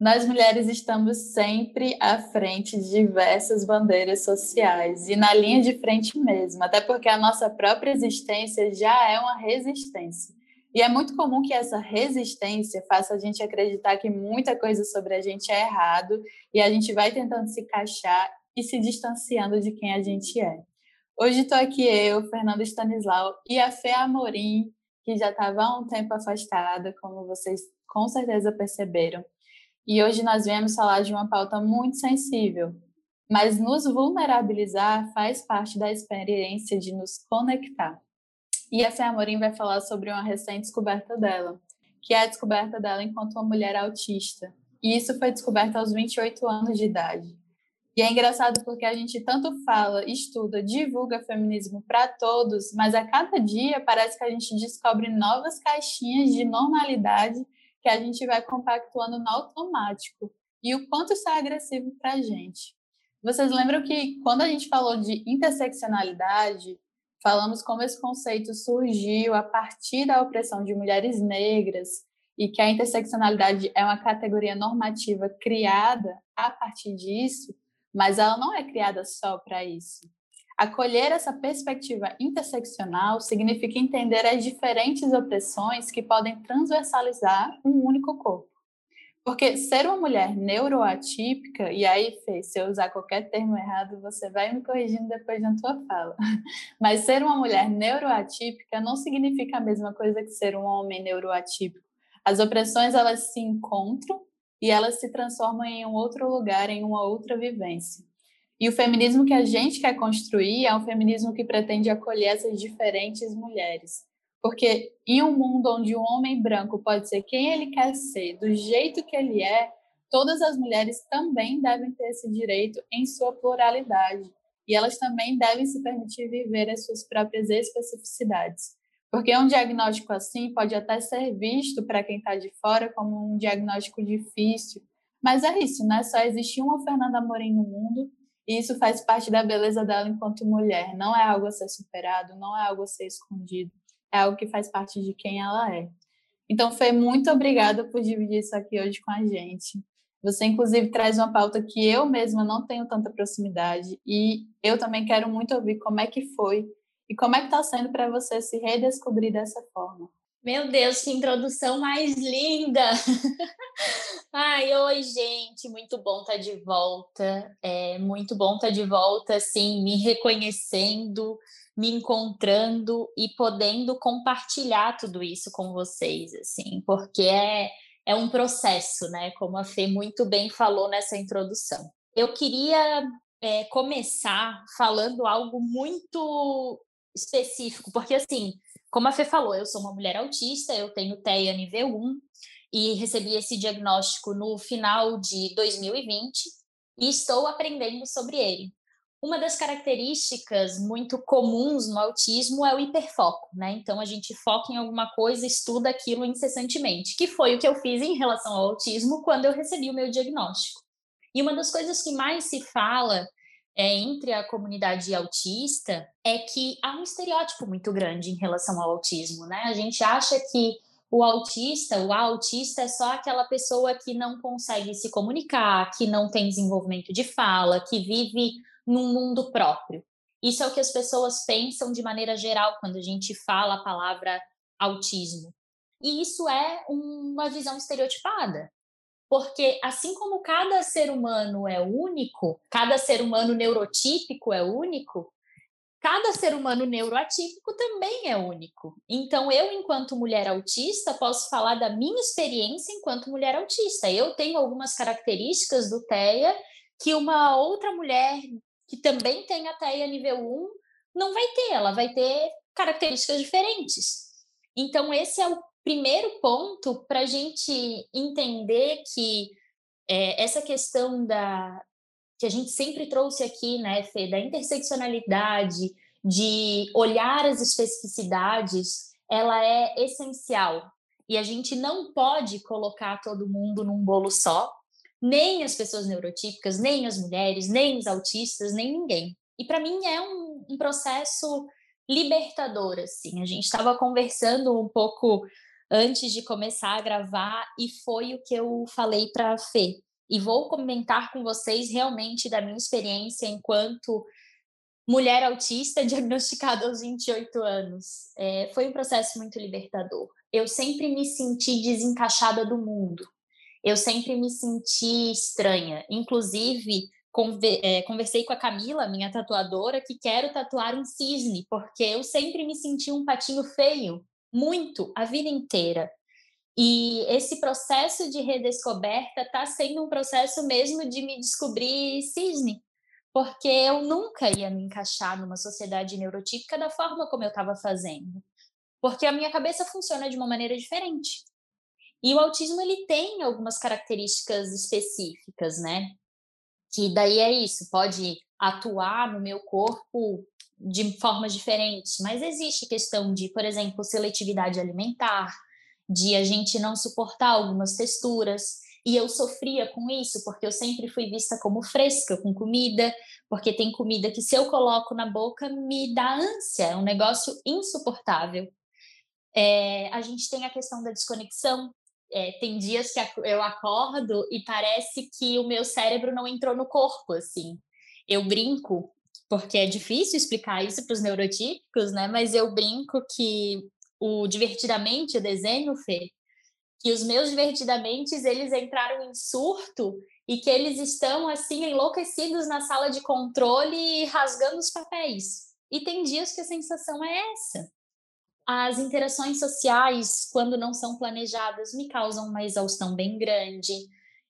Nós mulheres estamos sempre à frente de diversas bandeiras sociais e na linha de frente mesmo, até porque a nossa própria existência já é uma resistência. E é muito comum que essa resistência faça a gente acreditar que muita coisa sobre a gente é errado e a gente vai tentando se encaixar e se distanciando de quem a gente é. Hoje estou aqui eu, Fernanda Stanislau e a Fê Amorim, que já estava há um tempo afastada, como vocês com certeza perceberam. E hoje nós viemos falar de uma pauta muito sensível, mas nos vulnerabilizar faz parte da experiência de nos conectar. E a Fê Amorim vai falar sobre uma recente descoberta dela, que é a descoberta dela enquanto uma mulher autista. E isso foi descoberto aos 28 anos de idade. E é engraçado porque a gente tanto fala, estuda, divulga feminismo para todos, mas a cada dia parece que a gente descobre novas caixinhas de normalidade que a gente vai compactuando no automático e o quanto isso é agressivo para a gente. Vocês lembram que quando a gente falou de interseccionalidade, falamos como esse conceito surgiu a partir da opressão de mulheres negras e que a interseccionalidade é uma categoria normativa criada a partir disso, mas ela não é criada só para isso. Acolher essa perspectiva interseccional significa entender as diferentes opressões que podem transversalizar um único corpo. Porque ser uma mulher neuroatípica, e aí, Fê, se eu usar qualquer termo errado, você vai me corrigindo depois da tua fala. Mas ser uma mulher neuroatípica não significa a mesma coisa que ser um homem neuroatípico. As opressões, elas se encontram e elas se transformam em um outro lugar, em uma outra vivência. E o feminismo que a gente quer construir é um feminismo que pretende acolher essas diferentes mulheres. Porque em um mundo onde um homem branco pode ser quem ele quer ser, do jeito que ele é, todas as mulheres também devem ter esse direito em sua pluralidade. E elas também devem se permitir viver as suas próprias especificidades. Porque um diagnóstico assim pode até ser visto para quem está de fora como um diagnóstico difícil. Mas é isso, né? Só existe uma Fernanda Amorim no mundo e isso faz parte da beleza dela enquanto mulher. Não é algo a ser superado, não é algo a ser escondido. É algo que faz parte de quem ela é. Então, Fê, muito obrigada por dividir isso aqui hoje com a gente. Você, inclusive, traz uma pauta que eu mesma não tenho tanta proximidade e eu também quero muito ouvir como é que foi e como é que está sendo para você se redescobrir dessa forma. Meu Deus, que introdução mais linda! Ai, oi, gente, muito bom estar tá de volta. É muito bom estar tá de volta, assim, me reconhecendo, me encontrando e podendo compartilhar tudo isso com vocês, assim, porque é, é um processo, né? Como a Fê muito bem falou nessa introdução. Eu queria é, começar falando algo muito específico, porque assim como a Fê falou, eu sou uma mulher autista, eu tenho TEA nível 1 e recebi esse diagnóstico no final de 2020 e estou aprendendo sobre ele. Uma das características muito comuns no autismo é o hiperfoco, né? Então a gente foca em alguma coisa, estuda aquilo incessantemente, que foi o que eu fiz em relação ao autismo quando eu recebi o meu diagnóstico. E uma das coisas que mais se fala é, entre a comunidade autista é que há um estereótipo muito grande em relação ao autismo, né? A gente acha que o autista, o autista é só aquela pessoa que não consegue se comunicar, que não tem desenvolvimento de fala, que vive num mundo próprio. Isso é o que as pessoas pensam de maneira geral quando a gente fala a palavra autismo. E isso é uma visão estereotipada. Porque assim como cada ser humano é único, cada ser humano neurotípico é único, cada ser humano neuroatípico também é único. Então, eu, enquanto mulher autista, posso falar da minha experiência enquanto mulher autista. Eu tenho algumas características do TEA que uma outra mulher que também tem a TEA nível 1 não vai ter, ela vai ter características diferentes. Então, esse é o primeiro ponto para a gente entender que é, essa questão da, que a gente sempre trouxe aqui, né, Fê, da interseccionalidade, de olhar as especificidades, ela é essencial. E a gente não pode colocar todo mundo num bolo só, nem as pessoas neurotípicas, nem as mulheres, nem os autistas, nem ninguém. E para mim é um, um, processo libertador, assim. A gente estava conversando um pouco antes de começar a gravar e foi o que eu falei para a Fê e vou comentar com vocês realmente da minha experiência enquanto mulher autista diagnosticada aos 28 anos. É, foi um processo muito libertador. Eu sempre me senti desencaixada do mundo. Eu sempre me senti estranha. Inclusive, é, conversei com a Camila, minha tatuadora, que quero tatuar um cisne, porque eu sempre me senti um patinho feio, muito, a vida inteira. E esse processo de redescoberta está sendo um processo mesmo de me descobrir cisne, porque eu nunca ia me encaixar numa sociedade neurotípica da forma como eu estava fazendo, porque a minha cabeça funciona de uma maneira diferente. E o autismo ele tem algumas características específicas, né? Que daí é isso, pode atuar no meu corpo de formas diferentes, mas existe questão de, por exemplo, seletividade alimentar, de a gente não suportar algumas texturas. E eu sofria com isso, porque eu sempre fui vista como fresca com comida, porque tem comida que se eu coloco na boca me dá ânsia, é um negócio insuportável. É, a gente tem a questão da desconexão. É, tem dias que eu acordo e parece que o meu cérebro não entrou no corpo, assim. Eu brinco, porque é difícil explicar isso para os neurotípicos, né? Mas eu brinco que o Divertidamente, o desenho, Fê, que os meus Divertidamente, eles entraram em surto e que eles estão, assim, enlouquecidos na sala de controle e rasgando os papéis. E tem dias que a sensação é essa. As interações sociais, quando não são planejadas, me causam uma exaustão bem grande.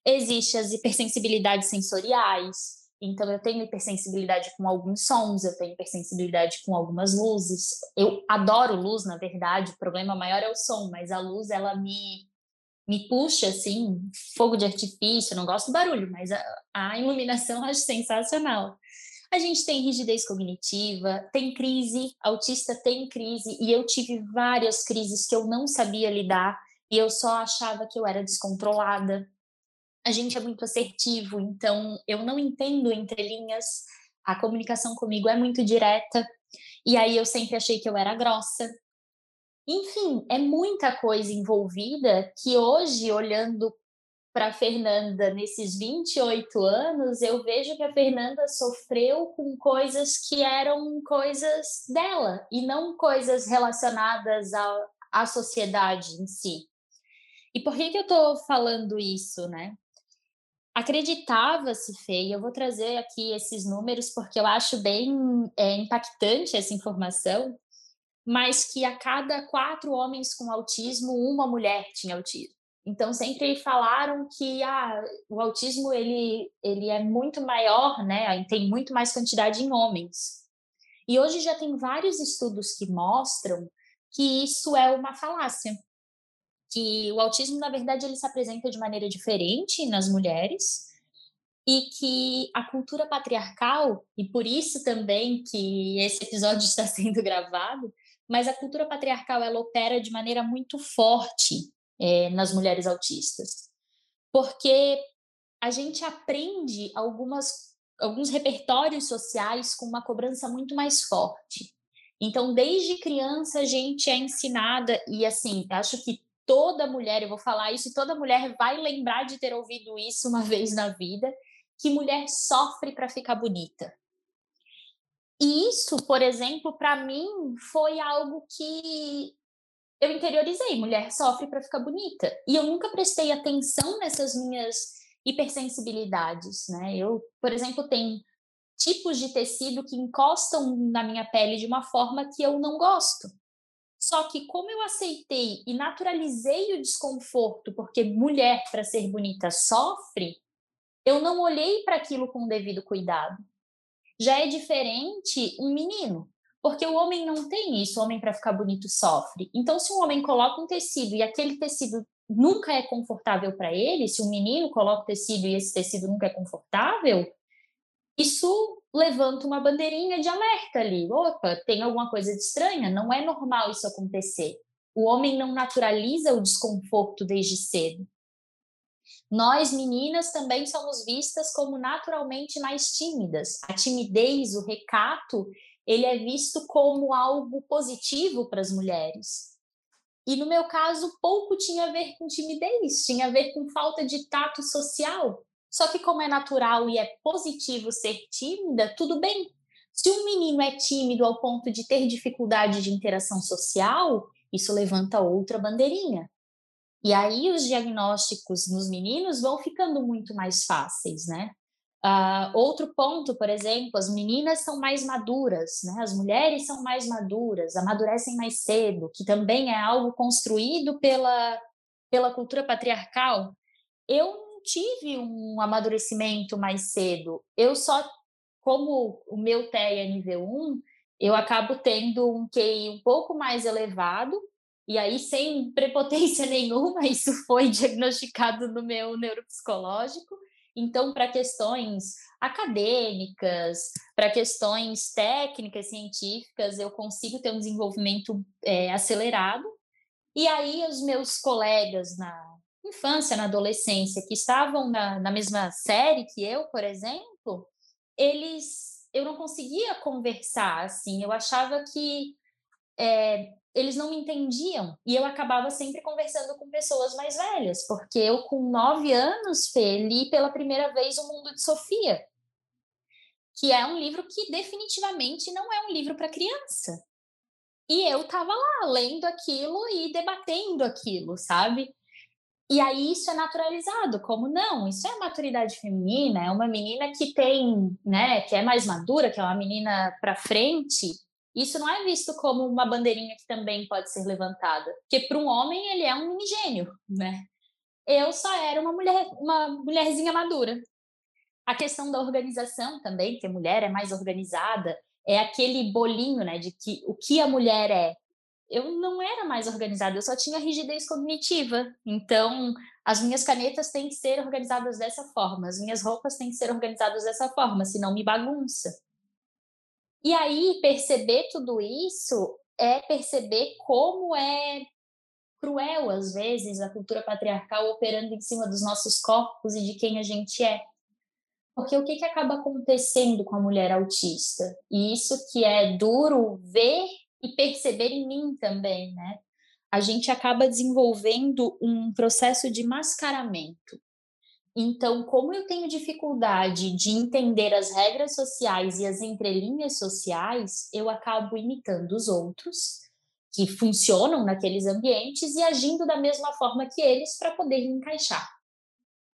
Existem as hipersensibilidades sensoriais, então, eu tenho hipersensibilidade com alguns sons, eu tenho hipersensibilidade com algumas luzes. Eu adoro luz, na verdade, o problema maior é o som, mas a luz, ela me, me puxa, assim, fogo de artifício, não gosto do barulho, mas a, a iluminação acho sensacional. A gente tem rigidez cognitiva, tem crise, autista tem crise, e eu tive várias crises que eu não sabia lidar, e eu só achava que eu era descontrolada, a gente é muito assertivo, então eu não entendo entre linhas, a comunicação comigo é muito direta, e aí eu sempre achei que eu era grossa. Enfim, é muita coisa envolvida que hoje, olhando para Fernanda nesses 28 anos, eu vejo que a Fernanda sofreu com coisas que eram coisas dela e não coisas relacionadas à, à sociedade em si. E por que, que eu estou falando isso, né? acreditava-se, Fê, eu vou trazer aqui esses números porque eu acho bem é, impactante essa informação, mas que a cada quatro homens com autismo, uma mulher tinha autismo. Então sempre falaram que ah, o autismo ele, ele é muito maior, né? Tem muito mais quantidade em homens. E hoje já tem vários estudos que mostram que isso é uma falácia que o autismo, na verdade, ele se apresenta de maneira diferente nas mulheres e que a cultura patriarcal, e por isso também que esse episódio está sendo gravado, mas a cultura patriarcal ela opera de maneira muito forte é, nas mulheres autistas, porque a gente aprende algumas, alguns repertórios sociais com uma cobrança muito mais forte. Então, desde criança, a gente é ensinada, e assim, acho que toda mulher, eu vou falar isso, toda mulher vai lembrar de ter ouvido isso uma vez na vida, que mulher sofre para ficar bonita. E isso, por exemplo, para mim foi algo que eu interiorizei, mulher sofre para ficar bonita. E eu nunca prestei atenção nessas minhas hipersensibilidades, né? Eu, por exemplo, tenho tipos de tecido que encostam na minha pele de uma forma que eu não gosto. Só que como eu aceitei e naturalizei o desconforto, porque mulher para ser bonita sofre, eu não olhei para aquilo com o devido cuidado. Já é diferente um menino, porque o homem não tem isso, o homem para ficar bonito sofre. Então se um homem coloca um tecido e aquele tecido nunca é confortável para ele, se um menino coloca tecido e esse tecido nunca é confortável, isso levanta uma bandeirinha de alerta ali. Opa, tem alguma coisa de estranha, não é normal isso acontecer. O homem não naturaliza o desconforto desde cedo. Nós, meninas, também somos vistas como naturalmente mais tímidas. A timidez, o recato, ele é visto como algo positivo para as mulheres. E no meu caso, pouco tinha a ver com timidez, tinha a ver com falta de tato social. Só que, como é natural e é positivo ser tímida, tudo bem. Se um menino é tímido ao ponto de ter dificuldade de interação social, isso levanta outra bandeirinha. E aí os diagnósticos nos meninos vão ficando muito mais fáceis, né? Uh, outro ponto, por exemplo, as meninas são mais maduras, né? As mulheres são mais maduras, amadurecem mais cedo, que também é algo construído pela, pela cultura patriarcal. Eu tive um amadurecimento mais cedo. Eu só, como o meu TEA é nível 1, eu acabo tendo um QI um pouco mais elevado, e aí sem prepotência nenhuma, isso foi diagnosticado no meu neuropsicológico. Então, para questões acadêmicas, para questões técnicas, científicas, eu consigo ter um desenvolvimento é, acelerado. E aí, os meus colegas na, infância, na adolescência, que estavam na, na mesma série que eu, por exemplo, eles, eu não conseguia conversar, assim, eu achava que é, eles não me entendiam e eu acabava sempre conversando com pessoas mais velhas, porque eu com nove anos, li pela primeira vez O Mundo de Sofia, que é um livro que definitivamente não é um livro para criança. E eu estava lá lendo aquilo e debatendo aquilo, sabe? E aí isso é naturalizado, como não, isso é maturidade feminina, é uma menina que tem, né, que é mais madura, que é uma menina para frente. Isso não é visto como uma bandeirinha que também pode ser levantada, porque para um homem ele é um mini gênio, né? Eu só era uma mulher, uma mulherzinha madura. A questão da organização também, que a mulher é mais organizada, é aquele bolinho, né, de que o que a mulher é eu não era mais organizada, eu só tinha rigidez cognitiva. Então, as minhas canetas têm que ser organizadas dessa forma, as minhas roupas têm que ser organizadas dessa forma, senão me bagunça. E aí, perceber tudo isso é perceber como é cruel, às vezes, a cultura patriarcal operando em cima dos nossos corpos e de quem a gente é. Porque o que, que acaba acontecendo com a mulher autista? E isso que é duro ver e perceber em mim também, né? A gente acaba desenvolvendo um processo de mascaramento. Então, como eu tenho dificuldade de entender as regras sociais e as entrelinhas sociais, eu acabo imitando os outros que funcionam naqueles ambientes e agindo da mesma forma que eles para poder me encaixar.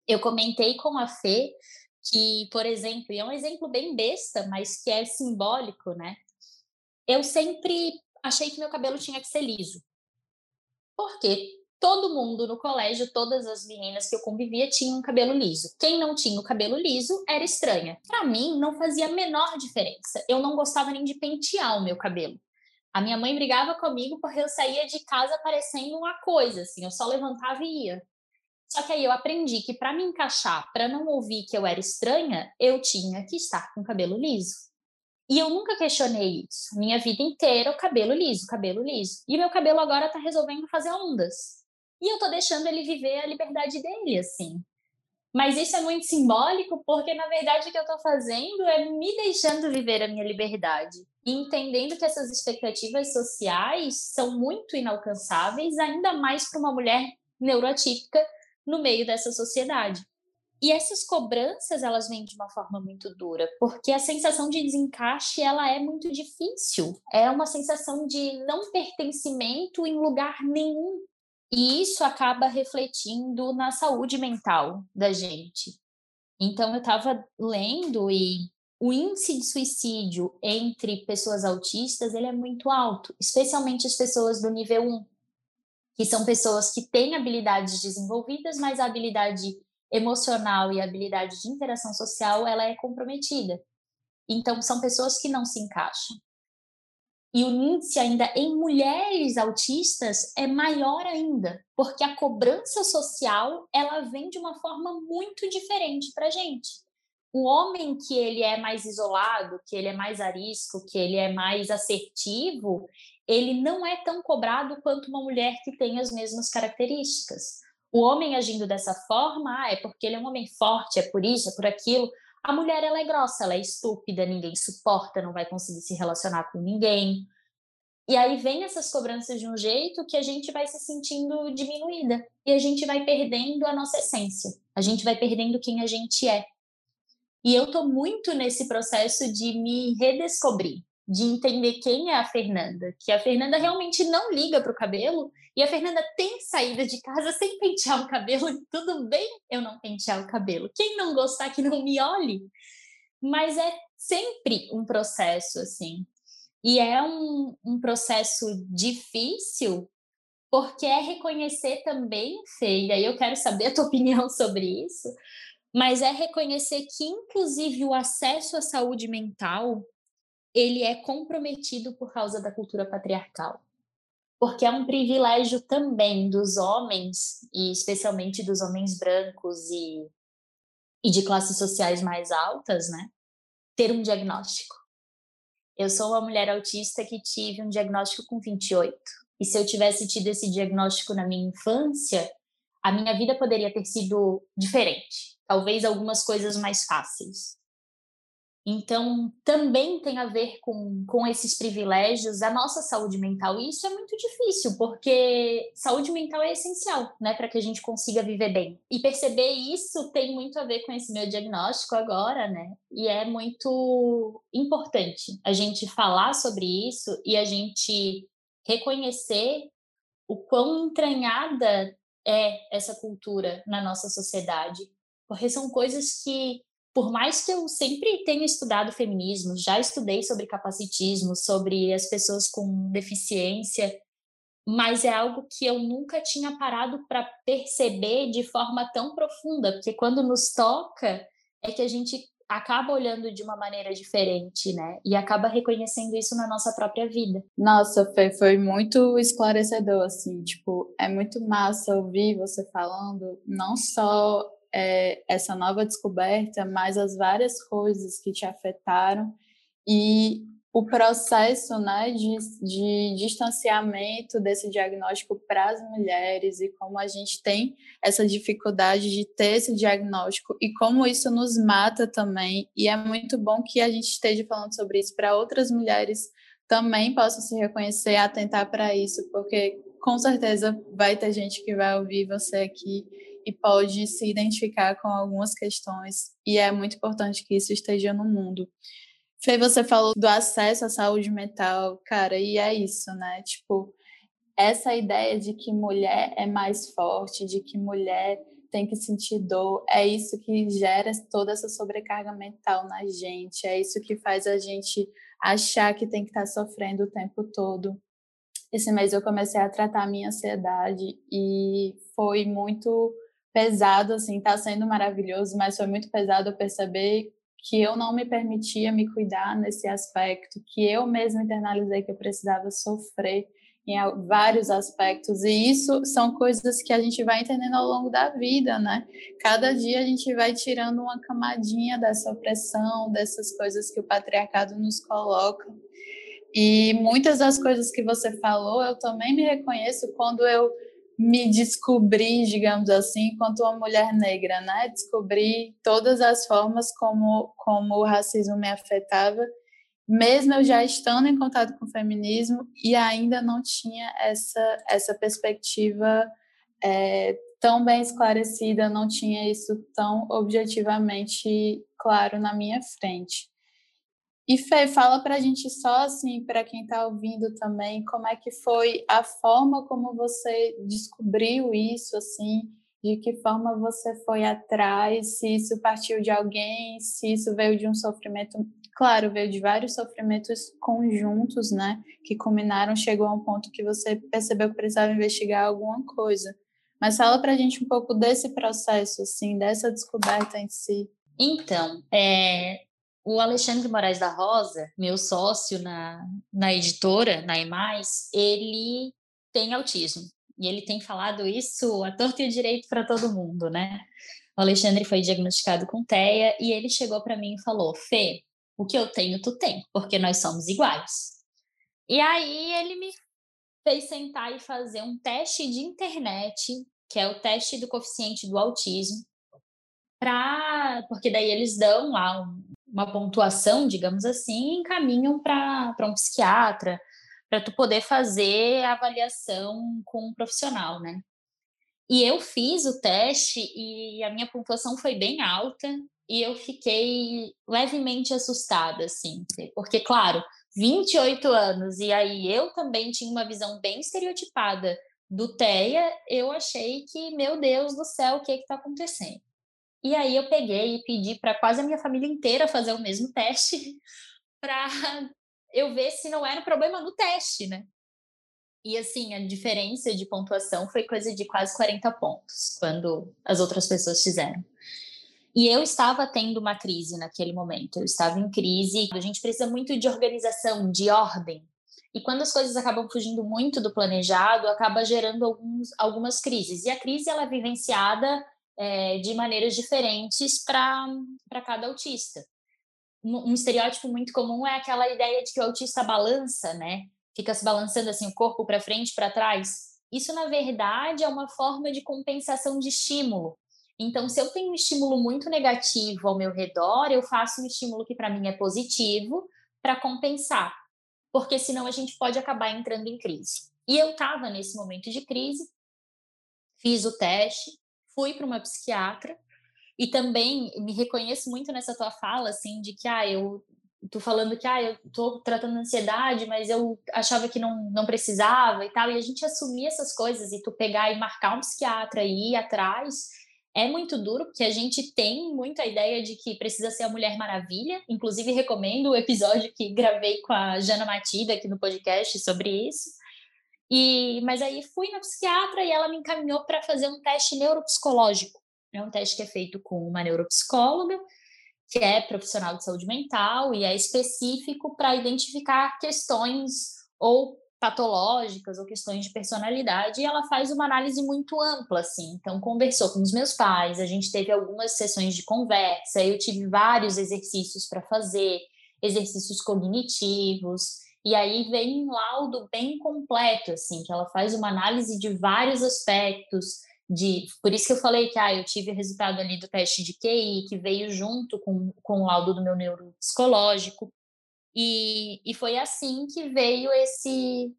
Eu comentei com a Fê que, por exemplo, e é um exemplo bem besta, mas que é simbólico, né? eu sempre achei que meu cabelo tinha que ser liso. Porque todo mundo no colégio, todas as meninas que eu convivia tinham cabelo liso. Quem não tinha o cabelo liso era estranha. Para mim, não fazia a menor diferença. Eu não gostava nem de pentear o meu cabelo. A minha mãe brigava comigo porque eu saía de casa parecendo uma coisa, assim, eu só levantava e ia. Só que aí eu aprendi que para me encaixar, para não ouvir que eu era estranha, eu tinha que estar com cabelo liso. E eu nunca questionei isso. Minha vida inteira, o cabelo liso, cabelo liso. E meu cabelo agora tá resolvendo fazer ondas. E eu tô deixando ele viver a liberdade dele, assim. Mas isso é muito simbólico, porque na verdade o que eu tô fazendo é me deixando viver a minha liberdade. E entendendo que essas expectativas sociais são muito inalcançáveis, ainda mais para uma mulher neuroatípica no meio dessa sociedade. E essas cobranças, elas vêm de uma forma muito dura, porque a sensação de desencaixe, ela é muito difícil. É uma sensação de não pertencimento em lugar nenhum. E isso acaba refletindo na saúde mental da gente. Então, eu estava lendo e o índice de suicídio entre pessoas autistas ele é muito alto, especialmente as pessoas do nível 1, que são pessoas que têm habilidades desenvolvidas, mas a habilidade emocional e a habilidade de interação social ela é comprometida. Então são pessoas que não se encaixam. E o índice ainda em mulheres autistas é maior ainda, porque a cobrança social ela vem de uma forma muito diferente para gente o homem que ele é mais isolado, que ele é mais arisco, que ele é mais assertivo, ele não é tão cobrado quanto uma mulher que tem as mesmas características. O homem agindo dessa forma, ah, é porque ele é um homem forte, é por isso, é por aquilo. A mulher ela é grossa, ela é estúpida, ninguém suporta, não vai conseguir se relacionar com ninguém. E aí vem essas cobranças de um jeito que a gente vai se sentindo diminuída e a gente vai perdendo a nossa essência. A gente vai perdendo quem a gente é. E eu estou muito nesse processo de me redescobrir, de entender quem é a Fernanda, que a Fernanda realmente não liga para o cabelo e a Fernanda tem saída de casa sem pentear o cabelo e tudo bem eu não pentear o cabelo. Quem não gostar que não me olhe. Mas é sempre um processo assim. E é um, um processo difícil porque é reconhecer também, Fê, e eu quero saber a tua opinião sobre isso, mas é reconhecer que inclusive o acesso à saúde mental ele é comprometido por causa da cultura patriarcal. Porque é um privilégio também dos homens, e especialmente dos homens brancos e, e de classes sociais mais altas, né? Ter um diagnóstico. Eu sou uma mulher autista que tive um diagnóstico com 28. E se eu tivesse tido esse diagnóstico na minha infância, a minha vida poderia ter sido diferente talvez algumas coisas mais fáceis. Então, também tem a ver com, com esses privilégios a nossa saúde mental. E isso é muito difícil, porque saúde mental é essencial, né, para que a gente consiga viver bem. E perceber isso tem muito a ver com esse meu diagnóstico agora, né? E é muito importante a gente falar sobre isso e a gente reconhecer o quão entranhada é essa cultura na nossa sociedade porque são coisas que, por mais que eu sempre tenha estudado feminismo, já estudei sobre capacitismo, sobre as pessoas com deficiência, mas é algo que eu nunca tinha parado para perceber de forma tão profunda, porque quando nos toca é que a gente acaba olhando de uma maneira diferente, né? E acaba reconhecendo isso na nossa própria vida. Nossa, Fê, foi muito esclarecedor, assim, tipo, é muito massa ouvir você falando, não só é, essa nova descoberta, mas as várias coisas que te afetaram e o processo né, de, de distanciamento desse diagnóstico para as mulheres e como a gente tem essa dificuldade de ter esse diagnóstico e como isso nos mata também. E é muito bom que a gente esteja falando sobre isso para outras mulheres também possam se reconhecer atentar para isso, porque com certeza vai ter gente que vai ouvir você aqui e pode se identificar com algumas questões, e é muito importante que isso esteja no mundo. Fê, você falou do acesso à saúde mental, cara, e é isso, né? Tipo, essa ideia de que mulher é mais forte, de que mulher tem que sentir dor, é isso que gera toda essa sobrecarga mental na gente, é isso que faz a gente achar que tem que estar sofrendo o tempo todo. Esse mês eu comecei a tratar a minha ansiedade e foi muito pesado, assim, tá sendo maravilhoso, mas foi muito pesado eu perceber que eu não me permitia me cuidar nesse aspecto, que eu mesma internalizei que eu precisava sofrer em vários aspectos, e isso são coisas que a gente vai entendendo ao longo da vida, né? Cada dia a gente vai tirando uma camadinha dessa opressão, dessas coisas que o patriarcado nos coloca. E muitas das coisas que você falou, eu também me reconheço quando eu me descobri, digamos assim, enquanto uma mulher negra, né? Descobri todas as formas como, como o racismo me afetava, mesmo eu já estando em contato com o feminismo e ainda não tinha essa, essa perspectiva é, tão bem esclarecida, não tinha isso tão objetivamente claro na minha frente. E Fê, fala para a gente só assim, para quem está ouvindo também, como é que foi a forma como você descobriu isso, assim, de que forma você foi atrás, se isso partiu de alguém, se isso veio de um sofrimento. Claro, veio de vários sofrimentos conjuntos, né? Que culminaram, chegou a um ponto que você percebeu que precisava investigar alguma coisa. Mas fala pra gente um pouco desse processo, assim, dessa descoberta em si. Então, é, o Alexandre Moraes da Rosa, meu sócio na, na editora, na EMAIS, ele tem autismo. E ele tem falado isso a torto e direito para todo mundo, né? O Alexandre foi diagnosticado com TEA e ele chegou para mim e falou: Fê, o que eu tenho, tu tem, porque nós somos iguais. E aí ele me fez sentar e fazer um teste de internet, que é o teste do coeficiente do autismo, pra, porque daí eles dão lá uma pontuação, digamos assim, e encaminham para um psiquiatra, para tu poder fazer a avaliação com um profissional, né? E eu fiz o teste e a minha pontuação foi bem alta e eu fiquei levemente assustada, assim, porque, claro, 28 anos e aí eu também tinha uma visão bem estereotipada do TEA, eu achei que, meu Deus do céu, o que está acontecendo? E aí eu peguei e pedi para quase a minha família inteira fazer o mesmo teste para eu ver se não era problema no teste, né? E assim, a diferença de pontuação foi coisa de quase 40 pontos quando as outras pessoas fizeram. E eu estava tendo uma crise naquele momento, eu estava em crise. A gente precisa muito de organização, de ordem. E quando as coisas acabam fugindo muito do planejado, acaba gerando alguns, algumas crises. E a crise ela é vivenciada é, de maneiras diferentes para cada autista um estereótipo muito comum é aquela ideia de que o autista balança, né? Fica se balançando assim o corpo para frente, para trás. Isso na verdade é uma forma de compensação de estímulo. Então, se eu tenho um estímulo muito negativo ao meu redor, eu faço um estímulo que para mim é positivo para compensar, porque senão a gente pode acabar entrando em crise. E eu estava nesse momento de crise, fiz o teste, fui para uma psiquiatra e também me reconheço muito nessa tua fala, assim, de que, ah, eu tô falando que, ah, eu tô tratando ansiedade, mas eu achava que não, não precisava e tal. E a gente assumir essas coisas e tu pegar e marcar um psiquiatra e ir atrás é muito duro, porque a gente tem muito a ideia de que precisa ser a Mulher Maravilha. Inclusive, recomendo o episódio que gravei com a Jana Matida aqui no podcast sobre isso. E, mas aí fui na psiquiatra e ela me encaminhou para fazer um teste neuropsicológico. É um teste que é feito com uma neuropsicóloga, que é profissional de saúde mental e é específico para identificar questões ou patológicas ou questões de personalidade e ela faz uma análise muito ampla assim. Então conversou com os meus pais, a gente teve algumas sessões de conversa, eu tive vários exercícios para fazer, exercícios cognitivos, e aí vem um laudo bem completo assim, que ela faz uma análise de vários aspectos de por isso que eu falei que ah, eu tive o resultado ali do teste de QI que veio junto com, com o laudo do meu neuropsicológico e, e foi assim que veio esse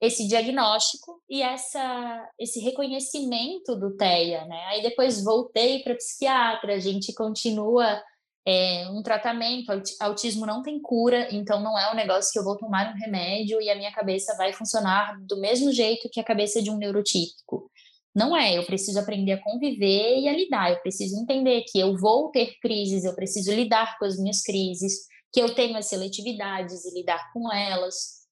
esse diagnóstico e essa esse reconhecimento do TEA, né? Aí depois voltei para psiquiatra, a gente continua é, um tratamento, autismo não tem cura, então não é um negócio que eu vou tomar um remédio e a minha cabeça vai funcionar do mesmo jeito que a cabeça de um neurotípico. Não é, eu preciso aprender a conviver e a lidar. Eu preciso entender que eu vou ter crises, eu preciso lidar com as minhas crises, que eu tenho as seletividades e lidar com elas.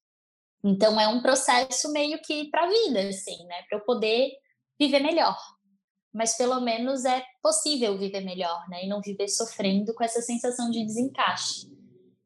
Então é um processo meio que para a vida, assim, né? Para eu poder viver melhor. Mas pelo menos é possível viver melhor, né? E não viver sofrendo com essa sensação de desencaixe.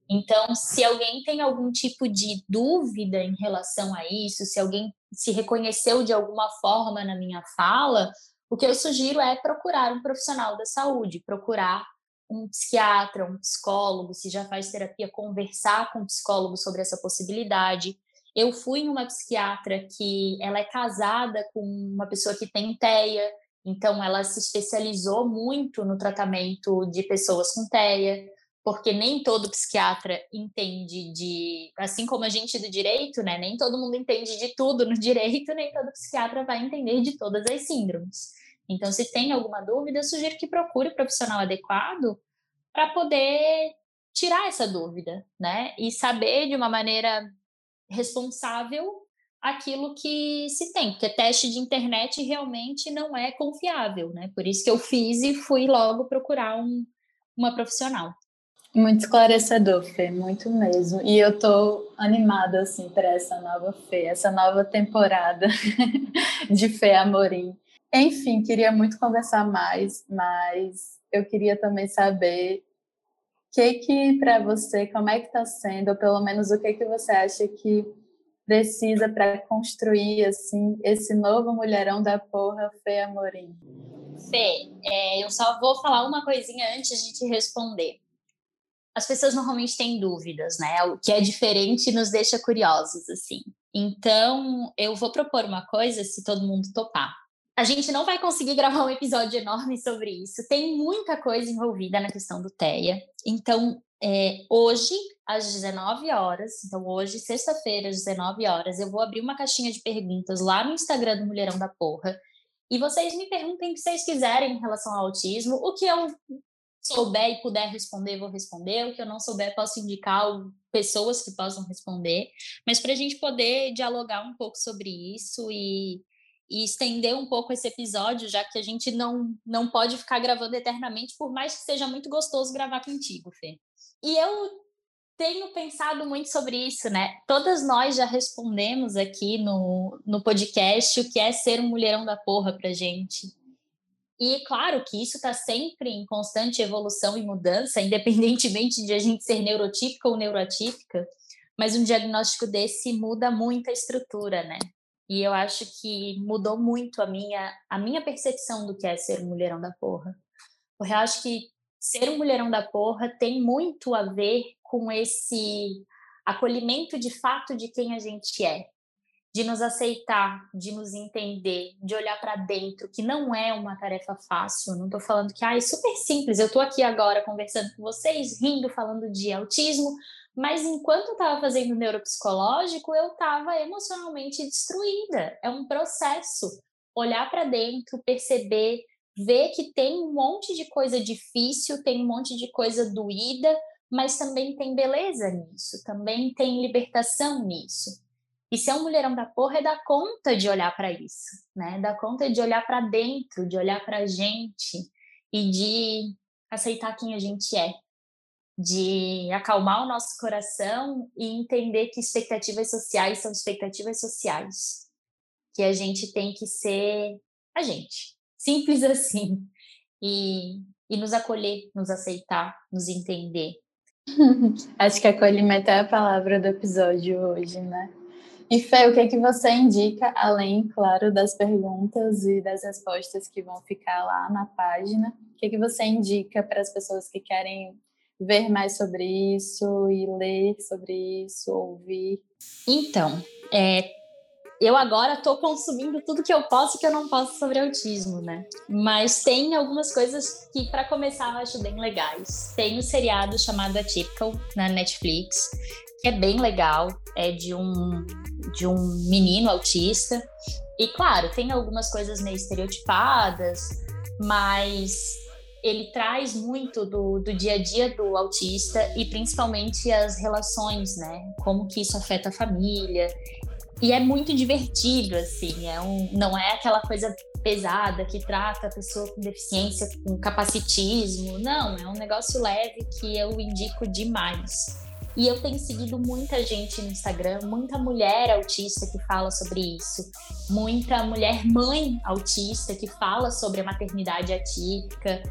Então, se alguém tem algum tipo de dúvida em relação a isso, se alguém se reconheceu de alguma forma na minha fala, o que eu sugiro é procurar um profissional da saúde, procurar um psiquiatra, um psicólogo, se já faz terapia, conversar com um psicólogo sobre essa possibilidade. Eu fui em uma psiquiatra que ela é casada com uma pessoa que tem TEA, então ela se especializou muito no tratamento de pessoas com TEA porque nem todo psiquiatra entende de, assim como a gente do direito, né? Nem todo mundo entende de tudo no direito, nem todo psiquiatra vai entender de todas as síndromes. Então, se tem alguma dúvida, eu sugiro que procure o profissional adequado para poder tirar essa dúvida, né? E saber de uma maneira responsável aquilo que se tem, porque teste de internet realmente não é confiável, né? Por isso que eu fiz e fui logo procurar um, uma profissional. Muito esclarecedor, Fê, muito mesmo. E eu tô animada, assim, para essa nova Fê, essa nova temporada de Fê Amorim. Enfim, queria muito conversar mais, mas eu queria também saber o que que para você, como é que está sendo, ou pelo menos o que que você acha que precisa para construir assim esse novo mulherão da porra, Fê Amorim? Fê, é, eu só vou falar uma coisinha antes de te responder as pessoas normalmente têm dúvidas, né? O que é diferente nos deixa curiosos, assim. Então, eu vou propor uma coisa, se todo mundo topar. A gente não vai conseguir gravar um episódio enorme sobre isso. Tem muita coisa envolvida na questão do TEA. Então, é, hoje, às 19 horas, então hoje, sexta-feira, às 19 horas, eu vou abrir uma caixinha de perguntas lá no Instagram do Mulherão da Porra. E vocês me perguntem o que vocês quiserem em relação ao autismo, o que eu souber e puder responder, vou responder. O que eu não souber, posso indicar pessoas que possam responder. Mas para a gente poder dialogar um pouco sobre isso e, e, estender um pouco esse episódio, já que a gente não, não pode ficar gravando eternamente, por mais que seja muito gostoso gravar contigo, Fê. E eu tenho pensado muito sobre isso, né? Todas nós já respondemos aqui no, no podcast o que é ser um mulherão da porra pra gente. E claro que isso está sempre em constante evolução e mudança, independentemente de a gente ser neurotípica ou neuroatípica, mas um diagnóstico desse muda muito a estrutura, né? E eu acho que mudou muito a minha, a minha percepção do que é ser um mulherão da porra. Porque eu acho que ser um mulherão da porra tem muito a ver com esse acolhimento de fato de quem a gente é de nos aceitar, de nos entender, de olhar para dentro, que não é uma tarefa fácil. Não estou falando que ah, é super simples. Eu estou aqui agora conversando com vocês, rindo, falando de autismo, mas enquanto eu estava fazendo neuropsicológico, eu estava emocionalmente destruída. É um processo. Olhar para dentro, perceber, ver que tem um monte de coisa difícil, tem um monte de coisa doída, mas também tem beleza nisso, também tem libertação nisso. E ser um mulherão da porra é dar conta de olhar para isso, né? Dar conta de olhar para dentro, de olhar para a gente e de aceitar quem a gente é, de acalmar o nosso coração e entender que expectativas sociais são expectativas sociais, que a gente tem que ser a gente, simples assim, e, e nos acolher, nos aceitar, nos entender. Acho que acolhimento é a palavra do episódio hoje, né? E Fê, o que, é que você indica, além, claro, das perguntas e das respostas que vão ficar lá na página? O que, é que você indica para as pessoas que querem ver mais sobre isso e ler sobre isso, ouvir? Então, é, eu agora estou consumindo tudo que eu posso e que eu não posso sobre autismo, né? Mas tem algumas coisas que, para começar, eu acho bem legais. Tem um seriado chamado Atypical na Netflix, que é bem legal, é de um de um menino autista. E claro, tem algumas coisas meio estereotipadas, mas ele traz muito do, do dia a dia do autista e principalmente as relações, né? Como que isso afeta a família. E é muito divertido, assim, é um, não é aquela coisa pesada que trata a pessoa com deficiência, com capacitismo. Não, é um negócio leve que eu indico demais. E eu tenho seguido muita gente no Instagram, muita mulher autista que fala sobre isso, muita mulher mãe autista que fala sobre a maternidade atípica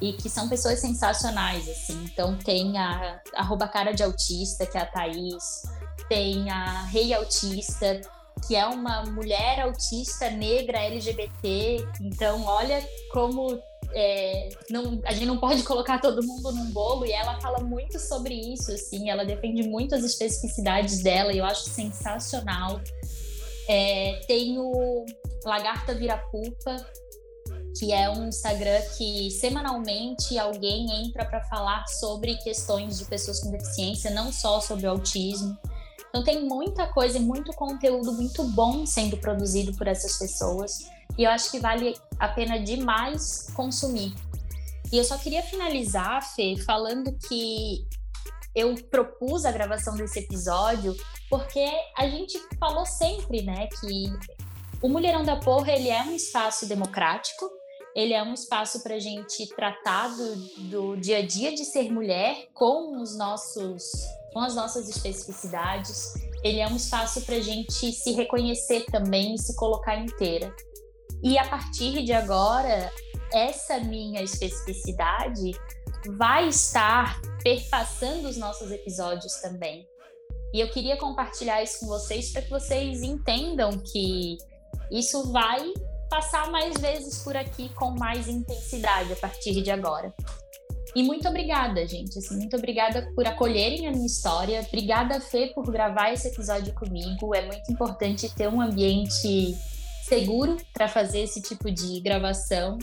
e que são pessoas sensacionais, assim. Então tem a arroba cara de autista, que é a Thaís, tem a Rei Autista, que é uma mulher autista negra LGBT. Então, olha como é, não, a gente não pode colocar todo mundo num bolo e ela fala muito sobre isso, assim, ela defende muito as especificidades dela e eu acho sensacional. É, tem o Lagarta Virapupa, que é um Instagram que semanalmente alguém entra para falar sobre questões de pessoas com deficiência, não só sobre o autismo. Então tem muita coisa e muito conteúdo muito bom sendo produzido por essas pessoas. E eu acho que vale a pena demais consumir. E eu só queria finalizar, Fê, falando que eu propus a gravação desse episódio porque a gente falou sempre, né, que o Mulherão da Porra ele é um espaço democrático, ele é um espaço para a gente tratar do, do dia a dia de ser mulher com os nossos com as nossas especificidades. Ele é um espaço para a gente se reconhecer também e se colocar inteira. E a partir de agora, essa minha especificidade vai estar perpassando os nossos episódios também. E eu queria compartilhar isso com vocês para que vocês entendam que isso vai passar mais vezes por aqui com mais intensidade a partir de agora. E muito obrigada, gente. Assim, muito obrigada por acolherem a minha história. Obrigada, Fê, por gravar esse episódio comigo. É muito importante ter um ambiente seguro para fazer esse tipo de gravação.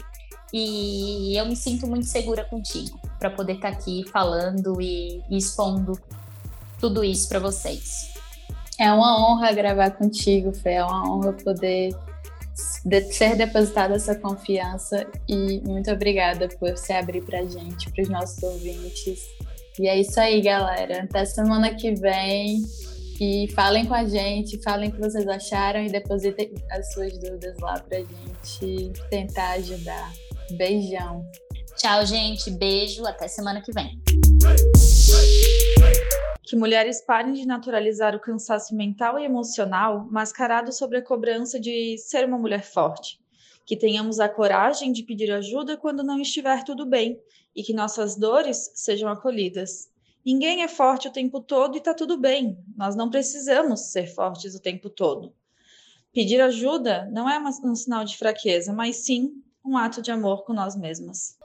E eu me sinto muito segura contigo para poder estar tá aqui falando e, e expondo tudo isso para vocês. É uma honra gravar contigo, Fê. É uma honra poder de ser depositada essa confiança e muito obrigada por se abrir para a gente, para os nossos ouvintes. E é isso aí, galera. Até semana que vem. E falem com a gente, falem o que vocês acharam e depositem as suas dúvidas lá para a gente tentar ajudar. Beijão. Tchau, gente. Beijo. Até semana que vem que mulheres parem de naturalizar o cansaço mental e emocional mascarado sobre a cobrança de ser uma mulher forte, que tenhamos a coragem de pedir ajuda quando não estiver tudo bem e que nossas dores sejam acolhidas. Ninguém é forte o tempo todo e está tudo bem. Nós não precisamos ser fortes o tempo todo. Pedir ajuda não é um sinal de fraqueza, mas sim um ato de amor com nós mesmas.